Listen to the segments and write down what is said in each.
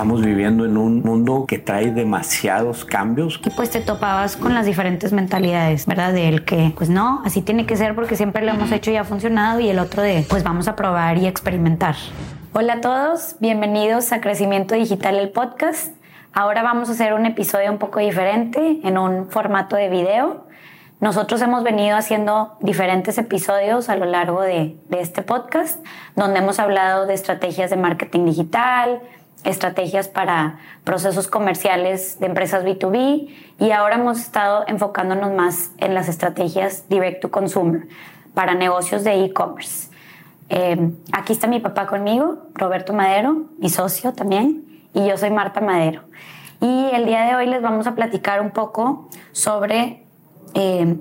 estamos viviendo en un mundo que trae demasiados cambios. Y pues te topabas con las diferentes mentalidades, ¿verdad? De el que, pues no, así tiene que ser porque siempre lo hemos hecho y ha funcionado y el otro de, pues vamos a probar y experimentar. Hola a todos, bienvenidos a Crecimiento Digital, el podcast. Ahora vamos a hacer un episodio un poco diferente en un formato de video. Nosotros hemos venido haciendo diferentes episodios a lo largo de, de, este podcast, donde hemos hablado de estrategias de marketing digital, estrategias para procesos comerciales de empresas B2B y ahora hemos estado enfocándonos más en las estrategias direct to consumer para negocios de e-commerce. Eh, aquí está mi papá conmigo, Roberto Madero, mi socio también, y yo soy Marta Madero. Y el día de hoy les vamos a platicar un poco sobre eh,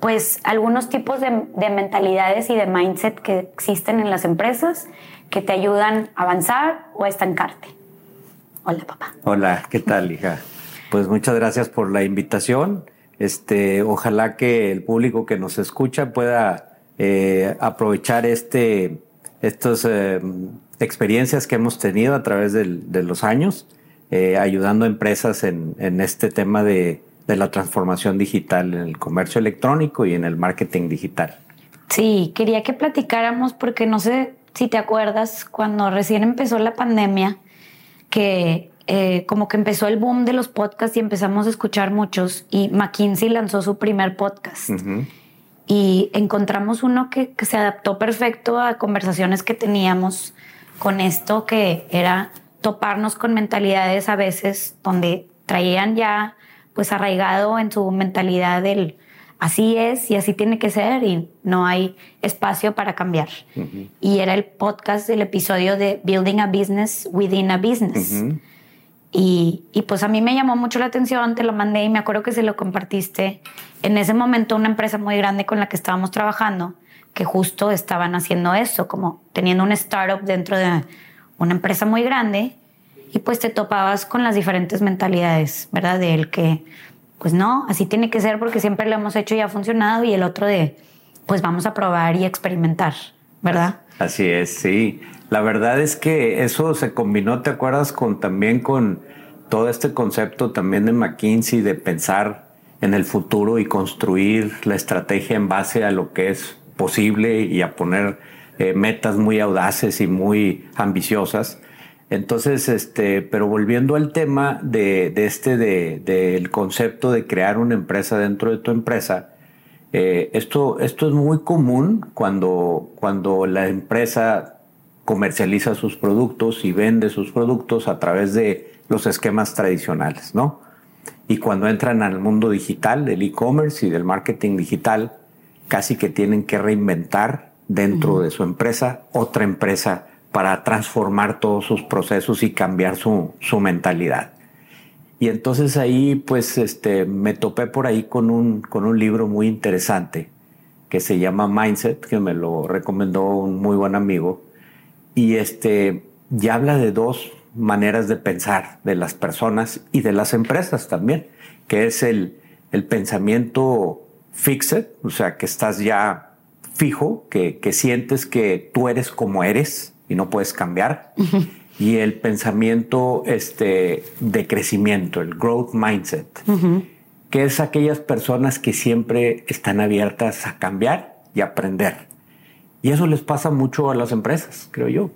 pues algunos tipos de, mentalidades y de mindset que existen en las empresas que te ayudan a avanzar o a estancarte. Hola, papá. Hola, ¿qué tal, hija? Pues muchas gracias por la invitación. Este, ojalá que el público que nos escucha pueda eh, aprovechar este, estas eh, experiencias que hemos tenido a través de los años, ayudando a empresas en, en este tema de de la transformación digital en el comercio electrónico y en el marketing digital. Sí, quería que platicáramos porque no sé si te acuerdas cuando recién empezó la pandemia, que eh, como que empezó el boom de los podcasts y empezamos a escuchar muchos y McKinsey lanzó su primer podcast. Y encontramos uno que, que se adaptó perfecto a conversaciones que teníamos con esto, que era toparnos con mentalidades a veces donde traían ya pues arraigado en su mentalidad del así es y así tiene que ser y no hay espacio para cambiar. Y era el podcast del episodio de Building a Business Within a Business. y, y, pues a mí me llamó mucho la atención, te lo mandé y me acuerdo que se lo compartiste. En ese momento una empresa muy grande con la que estábamos trabajando, que justo estaban haciendo eso, como teniendo un startup dentro de una empresa muy grande y pues te topabas con las diferentes mentalidades, ¿verdad? De el que, pues no, así tiene que ser porque siempre lo hemos hecho y ha funcionado y el otro de, pues vamos a probar y experimentar, ¿verdad? Así es, sí. La verdad es que eso se combinó, ¿te acuerdas? Con también con todo este concepto también de McKinsey de pensar en el futuro y construir la estrategia en base a lo que es posible y a poner eh, metas muy audaces y muy ambiciosas. Entonces, este, pero volviendo al tema de, este, del concepto de crear una empresa dentro de tu empresa, eh, esto, esto es muy común cuando, cuando la empresa comercializa sus productos y vende sus productos a través de los esquemas tradicionales, ¿no? Y cuando entran al mundo digital, del e-commerce y del marketing digital, casi que tienen que reinventar dentro de su empresa otra empresa para transformar todos sus procesos y cambiar su, mentalidad. Y entonces ahí pues este, me topé por ahí con un, con un libro muy interesante que se llama Mindset, que me lo recomendó un muy buen amigo. Y este, ya habla de dos maneras de pensar de las personas y de las empresas también, que es el, el pensamiento fixed, o sea, que estás ya fijo, que, que sientes que tú eres como eres, y no puedes cambiar. Y el pensamiento este, de crecimiento, el growth mindset, que es aquellas personas que siempre están abiertas a cambiar y aprender. Y eso les pasa mucho a las empresas, creo yo.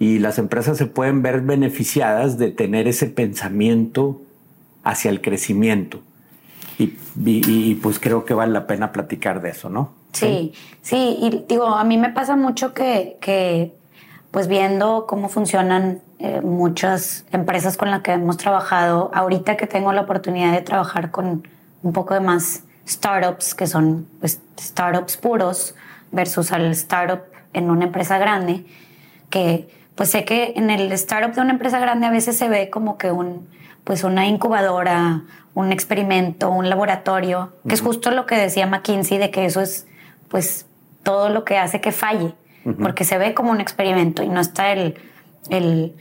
Y las empresas se pueden ver beneficiadas de tener ese pensamiento hacia el crecimiento. Y, pues creo que vale la pena platicar de eso, ¿no? Sí, sí, y digo, a mí me pasa mucho que, que pues viendo cómo funcionan eh, muchas empresas con las que hemos trabajado, ahorita que tengo la oportunidad de trabajar con un poco de más startups, que son pues, startups puros, versus al startup en una empresa grande, que pues sé que en el startup de una empresa grande a veces se ve como que un, pues una incubadora, un experimento, un laboratorio, que es justo lo que decía McKinsey, de que eso es pues todo lo que hace que falle porque se ve como un experimento y no está el, el,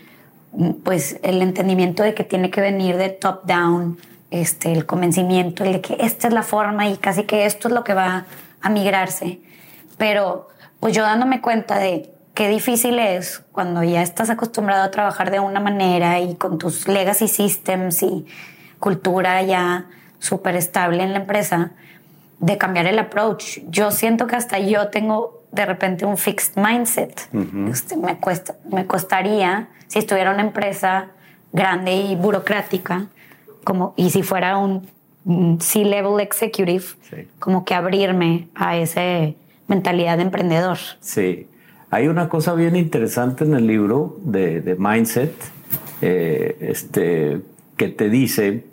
pues, el entendimiento de que tiene que venir de top down, este, el convencimiento, el de que esta es la forma y casi que esto es lo que va a migrarse. Pero pues yo dándome cuenta de qué difícil es cuando ya estás acostumbrado a trabajar de una manera y con tus legacy systems y cultura ya súper estable en la empresa, de cambiar el approach. Yo siento que hasta yo tengo de repente un fixed mindset. Este, me, cuesta, me costaría, si estuviera una empresa grande y burocrática, como, y si fuera un C-level executive, como que abrirme a esa mentalidad de emprendedor. Sí. Hay una cosa bien interesante en el libro de, Mindset, eh, este, que te dice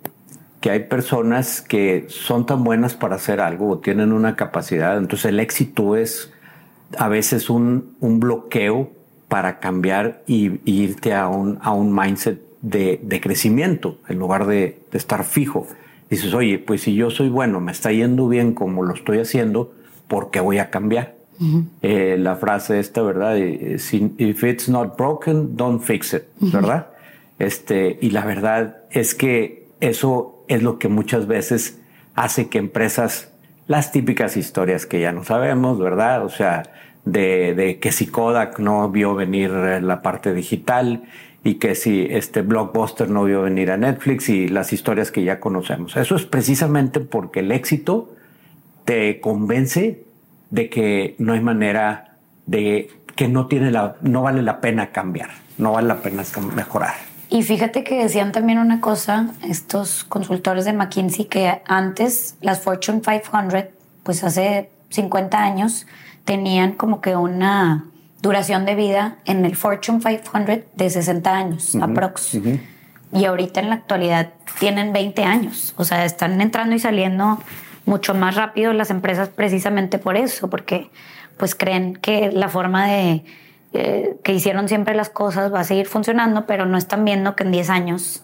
que hay personas que son tan buenas para hacer algo o tienen una capacidad, entonces el éxito es a veces un, un bloqueo para cambiar y, irte a un, a un mindset de, de crecimiento en lugar de, de, estar fijo. Dices, oye, pues si yo soy bueno, me está yendo bien como lo estoy haciendo, ¿por qué voy a cambiar? Eh, la frase esta, ¿verdad? If it's not broken, don't fix it, ¿verdad? Este, y la verdad es que eso es lo que muchas veces hace que empresas, las típicas historias que ya no sabemos, ¿verdad? O sea, de, que si Kodak no vio venir la parte digital y que si este Blockbuster no vio venir a Netflix y las historias que ya conocemos. Eso es precisamente porque el éxito te convence de que no hay manera de que no tiene la, no vale la pena cambiar, no vale la pena mejorar. Y fíjate que decían también una cosa, estos consultores de McKinsey, que antes las Fortune 500, pues hace 50 años, tenían como que una duración de vida en el Fortune 500 de 60 años, aprox. Y ahorita en la actualidad tienen 20 años. O sea, están entrando y saliendo mucho más rápido las empresas precisamente por eso, porque pues creen que la forma de que hicieron siempre las cosas va a seguir funcionando, pero no están viendo que en 10 años,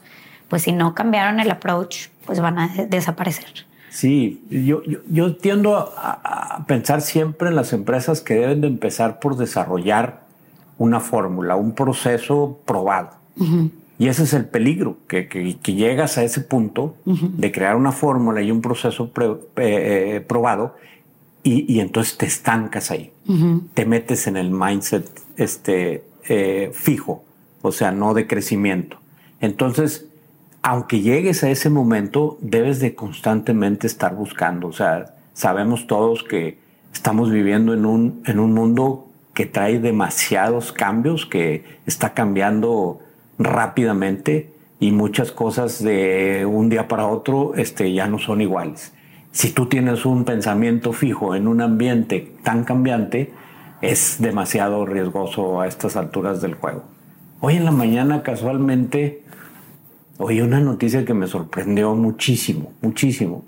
pues si no cambiaron el approach, pues van a desaparecer. Sí, yo, yo, tiendo a, pensar siempre en las empresas que deben de empezar por desarrollar una fórmula, un proceso probado. Y ese es el peligro, que, que, llegas a ese punto de crear una fórmula y un proceso eh, probado y, entonces te estancas ahí. Te metes en el mindset este, eh, fijo, o sea, no de crecimiento. Entonces, aunque llegues a ese momento, debes de constantemente estar buscando. O sea, sabemos todos que estamos viviendo en un, en un mundo que trae demasiados cambios, que está cambiando rápidamente y muchas cosas de un día para otro este, ya no son iguales. Si tú tienes un pensamiento fijo en un ambiente tan cambiante, es demasiado riesgoso a estas alturas del juego. Hoy en la mañana casualmente oí una noticia que me sorprendió muchísimo, muchísimo.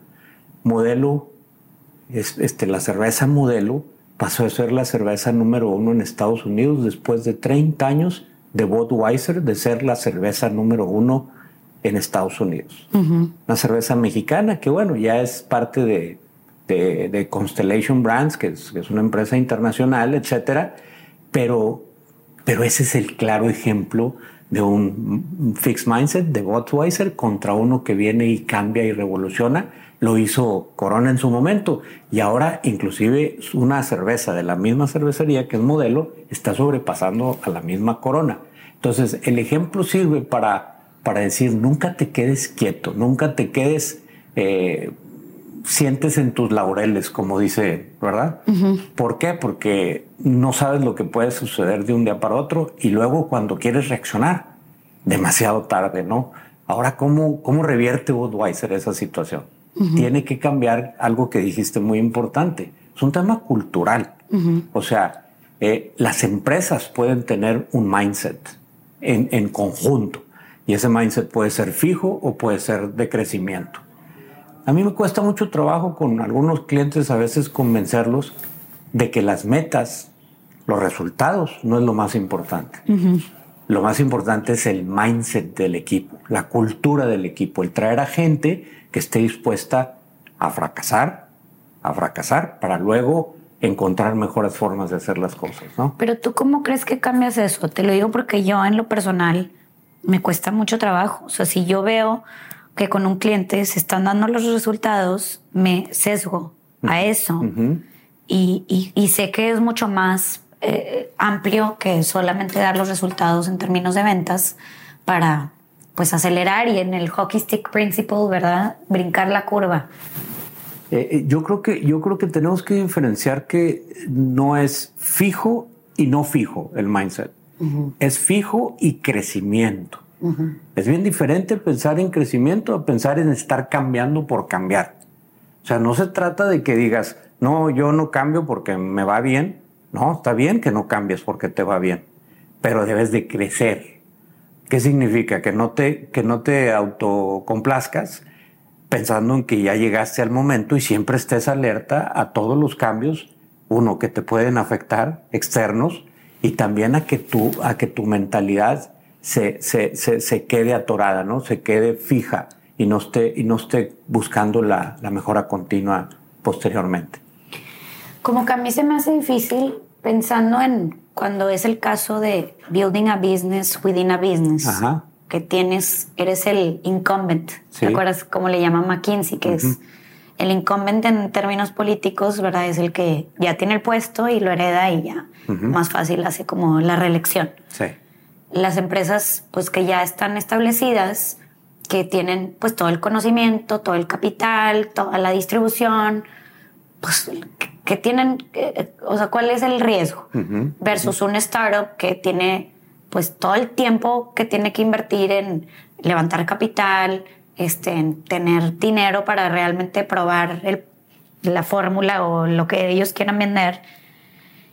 Modelo, este, la cerveza Modelo pasó a ser la cerveza número uno en Estados Unidos después de 30 años de Budweiser de ser la cerveza número uno en Estados Unidos. Una cerveza mexicana que, bueno, ya es parte de, de, Constellation Brands, que es, una empresa internacional, etcétera. Pero, pero ese es el claro ejemplo de un fixed mindset de Budweiser contra uno que viene y cambia y revoluciona. Lo hizo Corona en su momento y ahora inclusive una cerveza de la misma cervecería que es modelo está sobrepasando a la misma Corona. Entonces el ejemplo sirve para para decir nunca te quedes quieto, nunca te quedes, eh, sientes en tus laureles, como dice, ¿verdad? ¿Por qué? Porque no sabes lo que puede suceder de un día para otro y luego cuando quieres reaccionar, demasiado tarde, ¿no? Ahora, ¿cómo, cómo revierte Budweiser esa situación? Tiene que cambiar algo que dijiste muy importante. Es un tema cultural. O sea, eh, las empresas pueden tener un mindset en, en conjunto y ese mindset puede ser fijo o puede ser de crecimiento. A mí me cuesta mucho trabajo con algunos clientes a veces convencerlos de que las metas, los resultados, no es lo más importante. Lo más importante es el mindset del equipo, la cultura del equipo, el traer a gente que esté dispuesta a fracasar, a fracasar, para luego encontrar mejores formas de hacer las cosas, ¿no? Pero tú cómo crees que cambias eso? Te lo digo porque yo en lo personal me cuesta mucho trabajo. O sea, si yo veo que con un cliente se están dando los resultados, me sesgo a eso. y, y, sé que es mucho más eh, amplio que solamente dar los resultados en términos de ventas para pues acelerar y en el hockey stick principle, ¿verdad? Brincar la curva. Eh, eh, yo creo que yo creo que tenemos que diferenciar que no es fijo y no fijo el mindset. Es fijo y crecimiento. Es bien diferente pensar en crecimiento a pensar en estar cambiando por cambiar. O sea, no se trata de que digas, no, yo no cambio porque me va bien. No, está bien que no cambies porque te va bien, pero debes de crecer. ¿Qué significa? Que no te, que no te autocomplazcas pensando en que ya llegaste al momento y siempre estés alerta a todos los cambios, uno, que te pueden afectar, externos, y también a que tú, a que tu mentalidad se, se, se, quede atorada, ¿no? Se quede fija y no esté, y no esté buscando la, la mejora continua posteriormente. Como que a mí se me hace difícil pensando en cuando es el caso de building a business within a business, que tienes, eres el incumbent, ¿te acuerdas cómo le llama McKinsey? Que es el incumbent en términos políticos, ¿verdad? Es el que ya tiene el puesto y lo hereda y ya más fácil hace como la reelección. Sí. Las empresas, pues que ya están establecidas, que tienen pues todo el conocimiento, todo el capital, toda la distribución, pues que tienen, eh, o sea, cuál es el riesgo versus un startup que tiene pues todo el tiempo que tiene que invertir en levantar capital, este, en tener dinero para realmente probar la fórmula o lo que ellos quieran vender.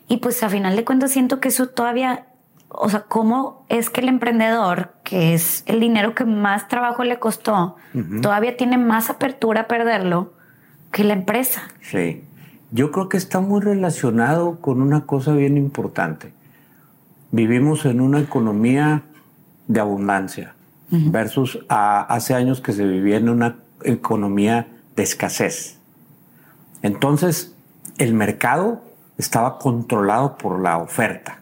Y pues a final de cuentas siento que eso todavía, o sea, ¿cómo es que el emprendedor, que es el dinero que más trabajo le costó, todavía tiene más apertura a perderlo que la empresa? Sí. Yo creo que está muy relacionado con una cosa bien importante. Vivimos en una economía de abundancia versus hace años que se vivía en una economía de escasez. Entonces, el mercado estaba controlado por la oferta.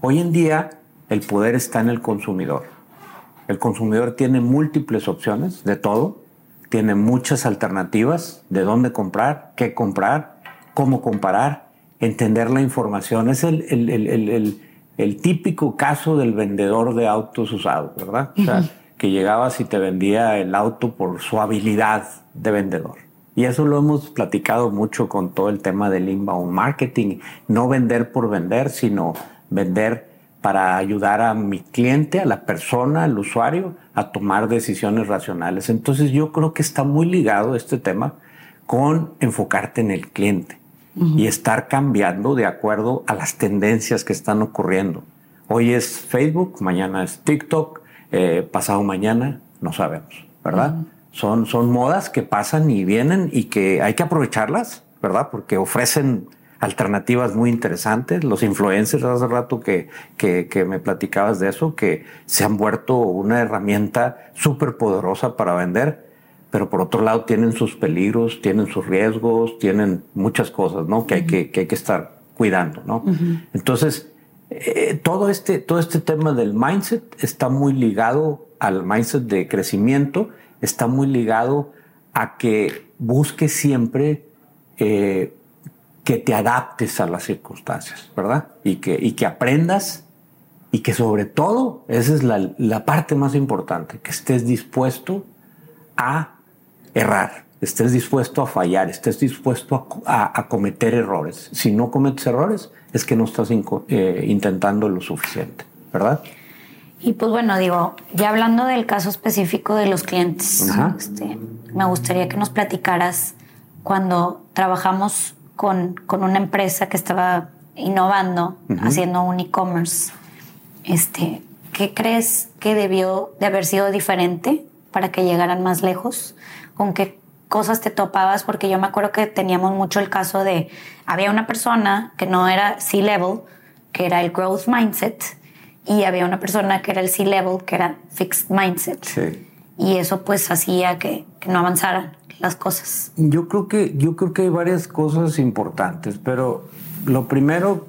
Hoy en día, el poder está en el consumidor. El consumidor tiene múltiples opciones de todo, tiene muchas alternativas de dónde comprar, qué comprar, cómo comparar, entender la información. Es el, el, típico caso del vendedor de autos usados, ¿verdad? O sea, que llegabas y te vendía el auto por su habilidad de vendedor. Y eso lo hemos platicado mucho con todo el tema del inbound marketing. No vender por vender, sino vender para ayudar a mi cliente, a la persona, al usuario, a tomar decisiones racionales. Entonces yo creo que está muy ligado este tema con enfocarte en el cliente y estar cambiando de acuerdo a las tendencias que están ocurriendo. Hoy es Facebook, mañana es TikTok, eh, pasado mañana no sabemos, ¿verdad? son, son modas que pasan y vienen y que hay que aprovecharlas, ¿verdad? Porque ofrecen alternativas muy interesantes. Los influencers, hace rato que, que, me platicabas de eso, que se han vuelto una herramienta súper poderosa para vender, pero por otro lado tienen sus peligros, tienen sus riesgos, tienen muchas cosas, ¿no? Que hay que, que, hay que estar cuidando, ¿no? Entonces, eh, todo, este, todo este tema del mindset está muy ligado al mindset de crecimiento, está muy ligado a que busque siempre eh, que te adaptes a las circunstancias, ¿verdad? Y que, y que aprendas y que sobre todo, esa es la, la parte más importante, que estés dispuesto a errar, estés dispuesto a fallar, estés dispuesto a, a, cometer errores. Si no cometes errores, es que no estás eh, intentando lo suficiente, ¿verdad? Y pues bueno, digo, ya hablando del caso específico de los clientes, este, me gustaría que nos platicaras cuando trabajamos con, con una empresa que estaba innovando, haciendo un e-commerce. Este, ¿Qué crees que debió de haber sido diferente para que llegaran más lejos? ¿Con qué cosas te topabas? Porque yo me acuerdo que teníamos mucho el caso de, había una persona que no era C-Level, que era el Growth Mindset, y había una persona que era el C-Level, que era Fixed Mindset. Sí. Y eso pues hacía que, que no avanzaran las cosas? Yo creo que, yo creo que hay varias cosas importantes, pero lo primero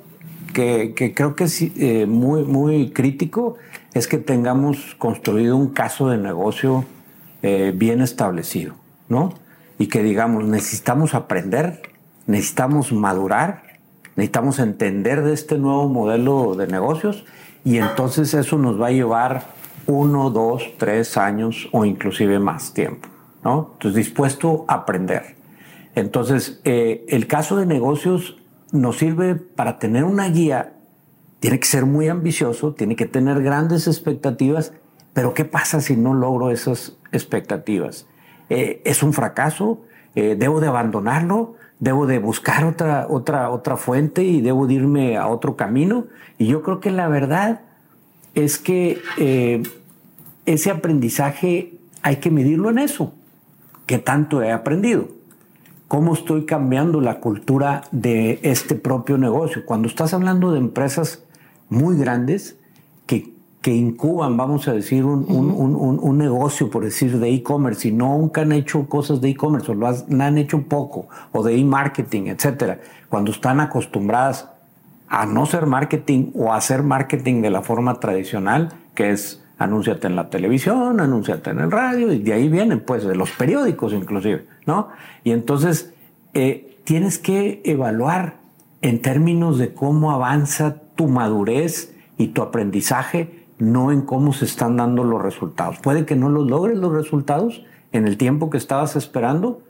que, creo que es eh, muy, muy crítico es que tengamos construido un caso de negocio eh, bien establecido, ¿no? Y que digamos, necesitamos aprender, necesitamos madurar necesitamos entender de este nuevo modelo de negocios y entonces eso nos va a llevar uno, dos, tres años o inclusive más tiempo, ¿no? Entonces, dispuesto a aprender. Entonces, eh, el caso de negocios nos sirve para tener una guía. Tiene que ser muy ambicioso, tiene que tener grandes expectativas, pero ¿qué pasa si no logro esas expectativas? Eh, ¿Es un fracaso? Eh, ¿Debo de abandonarlo? ¿Debo de buscar otra, otra, otra fuente y debo de irme a otro camino? Y yo creo que la verdad es que ese aprendizaje hay que medirlo en eso. ¿Qué tanto he aprendido? cómo estoy cambiando la cultura de este propio negocio. Cuando estás hablando de empresas muy grandes que, incuban, vamos a decir, un, un, un, negocio, por decir, de e-commerce, y nunca han hecho cosas de e-commerce, o lo han hecho poco, o de e-marketing, etcétera, cuando están acostumbradas a no ser marketing o a hacer marketing de la forma tradicional, que es anúnciate en la televisión, anúnciate en el radio, y de ahí vienen, pues, de los periódicos inclusive, ¿no? Y entonces eh, tienes que evaluar en términos de cómo avanza tu madurez y tu aprendizaje, no en cómo se están dando los resultados. Puede que no los logres los resultados en el tiempo que estabas esperando,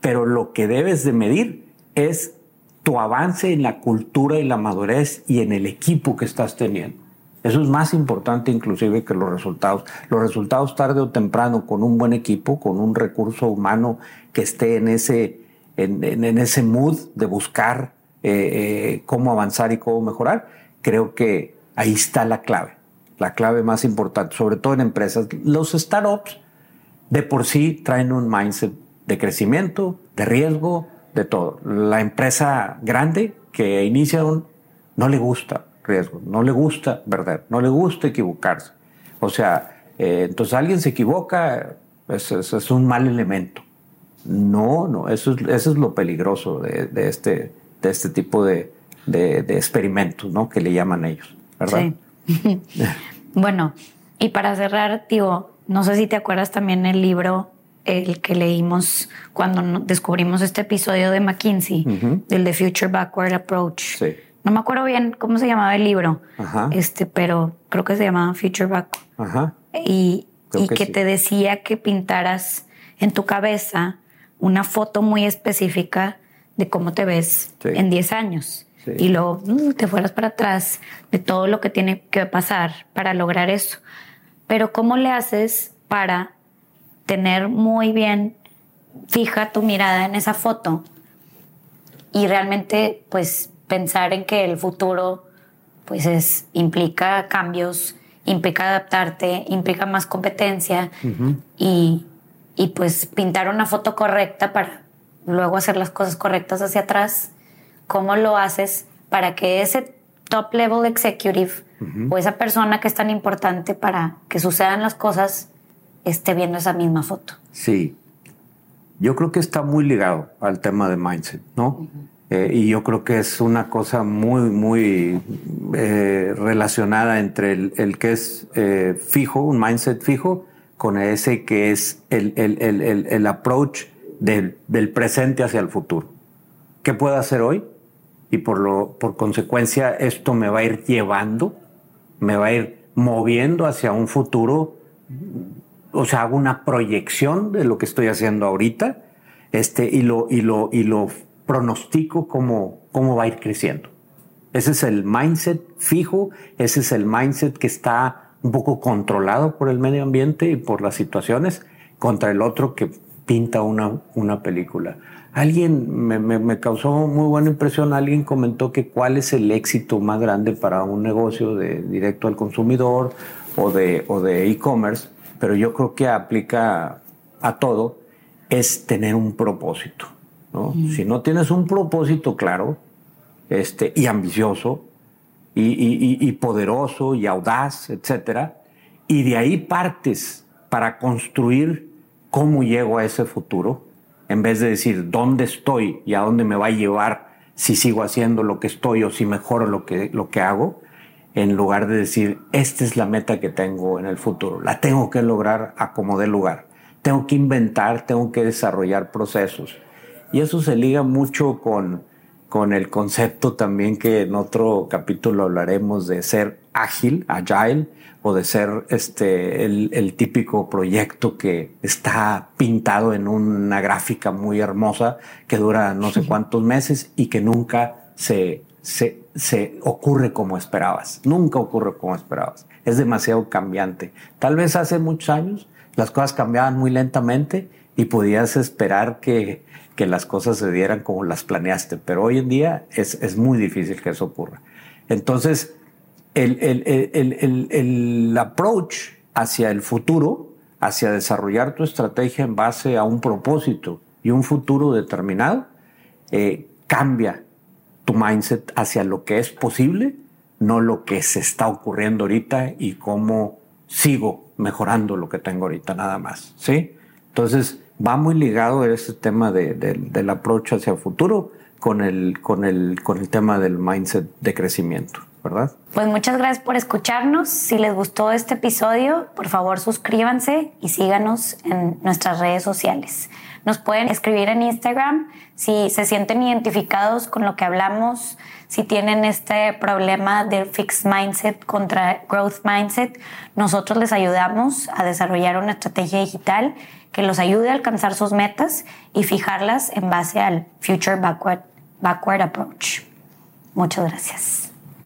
pero lo que debes de medir es tu avance en la cultura y la madurez y en el equipo que estás teniendo. Eso es más importante inclusive que los resultados. Los resultados tarde o temprano con un buen equipo, con un recurso humano que esté en ese, en, ese mood de buscar eh, eh, cómo avanzar y cómo mejorar, creo que ahí está la clave, la clave más importante, sobre todo en empresas. Los startups de por sí traen un mindset de crecimiento, de riesgo, de todo. La empresa grande que inicia un, no le gusta riesgo. No le gusta verdad, no le gusta equivocarse. O sea, eh, entonces alguien se equivoca, eso, es un mal elemento. No, no, eso es, eso es lo peligroso de, este, de este tipo de, de, experimentos, ¿no? Que le llaman ellos, ¿verdad? Sí. bueno, y para cerrar, digo, no sé si te acuerdas también el libro el que leímos cuando descubrimos este episodio de McKinsey, del The Future Backward Approach. Sí no me acuerdo bien cómo se llamaba el libro, este, pero creo que se llamaba Future Back. Y, que, te decía que pintaras en tu cabeza una foto muy específica de cómo te ves en 10 años. Y luego mm, te fueras para atrás de todo lo que tiene que pasar para lograr eso. Pero ¿cómo le haces para tener muy bien fija tu mirada en esa foto y realmente pues pensar en que el futuro pues es, implica cambios, implica adaptarte, implica más competencia y, y, pues pintar una foto correcta para luego hacer las cosas correctas hacia atrás. ¿Cómo lo haces para que ese top level executive o esa persona que es tan importante para que sucedan las cosas esté viendo esa misma foto? Sí. Yo creo que está muy ligado al tema de mindset, ¿no? Eh, y yo creo que es una cosa muy, muy eh, relacionada entre el, que es eh, fijo, un mindset fijo, con ese que es el, el, el approach del, del, presente hacia el futuro. ¿Qué puedo hacer hoy? Y por, lo, por consecuencia esto me va a ir llevando, me va a ir moviendo hacia un futuro, o sea, hago una proyección de lo que estoy haciendo ahorita, este, y lo, y lo, y lo pronostico cómo, cómo va a ir creciendo. Ese es el mindset fijo, ese es el mindset que está un poco controlado por el medio ambiente y por las situaciones, contra el otro que pinta una, una película. Alguien me, me, causó muy buena impresión, alguien comentó que cuál es el éxito más grande para un negocio de directo al consumidor o de o de e-commerce, pero yo creo que aplica a todo, es tener un propósito. Si no tienes un propósito claro este, y ambicioso y, poderoso y audaz, etcétera, y de ahí partes para construir cómo llego a ese futuro, en vez de decir dónde estoy y a dónde me va a llevar si sigo haciendo lo que estoy o si mejoro lo que, lo que hago, en lugar de decir, esta es la meta que tengo en el futuro, la tengo que lograr a como dé lugar, tengo que inventar, tengo que desarrollar procesos, y eso se liga mucho con, con el concepto también que en otro capítulo hablaremos de ser ágil, agile, o de ser este, el, típico proyecto que está pintado en una gráfica muy hermosa que dura no sé cuántos meses y que nunca se, se, se ocurre como esperabas. Nunca ocurre como esperabas. Es demasiado cambiante. Tal vez hace muchos años las cosas cambiaban muy lentamente y podías esperar que, que las cosas se dieran como las planeaste, pero hoy en día es, es muy difícil que eso ocurra. Entonces, el, el, el, approach hacia el futuro, hacia desarrollar tu estrategia en base a un propósito y un futuro determinado, eh, cambia tu mindset hacia lo que es posible, no lo que se está ocurriendo ahorita y cómo sigo mejorando lo que tengo ahorita nada más. ¿sí? Entonces, va muy ligado ese tema de, del approach hacia el futuro con el, con, el, con el tema del mindset de crecimiento. ¿verdad? Pues muchas gracias por escucharnos. Si les gustó este episodio, por favor suscríbanse y síganos en nuestras redes sociales. Nos pueden escribir en Instagram si se sienten identificados con lo que hablamos, si tienen este problema del fixed mindset contra growth mindset. Nosotros les ayudamos a desarrollar una estrategia digital que los ayude a alcanzar sus metas y fijarlas en base al Future Backward, backward Approach. Muchas gracias.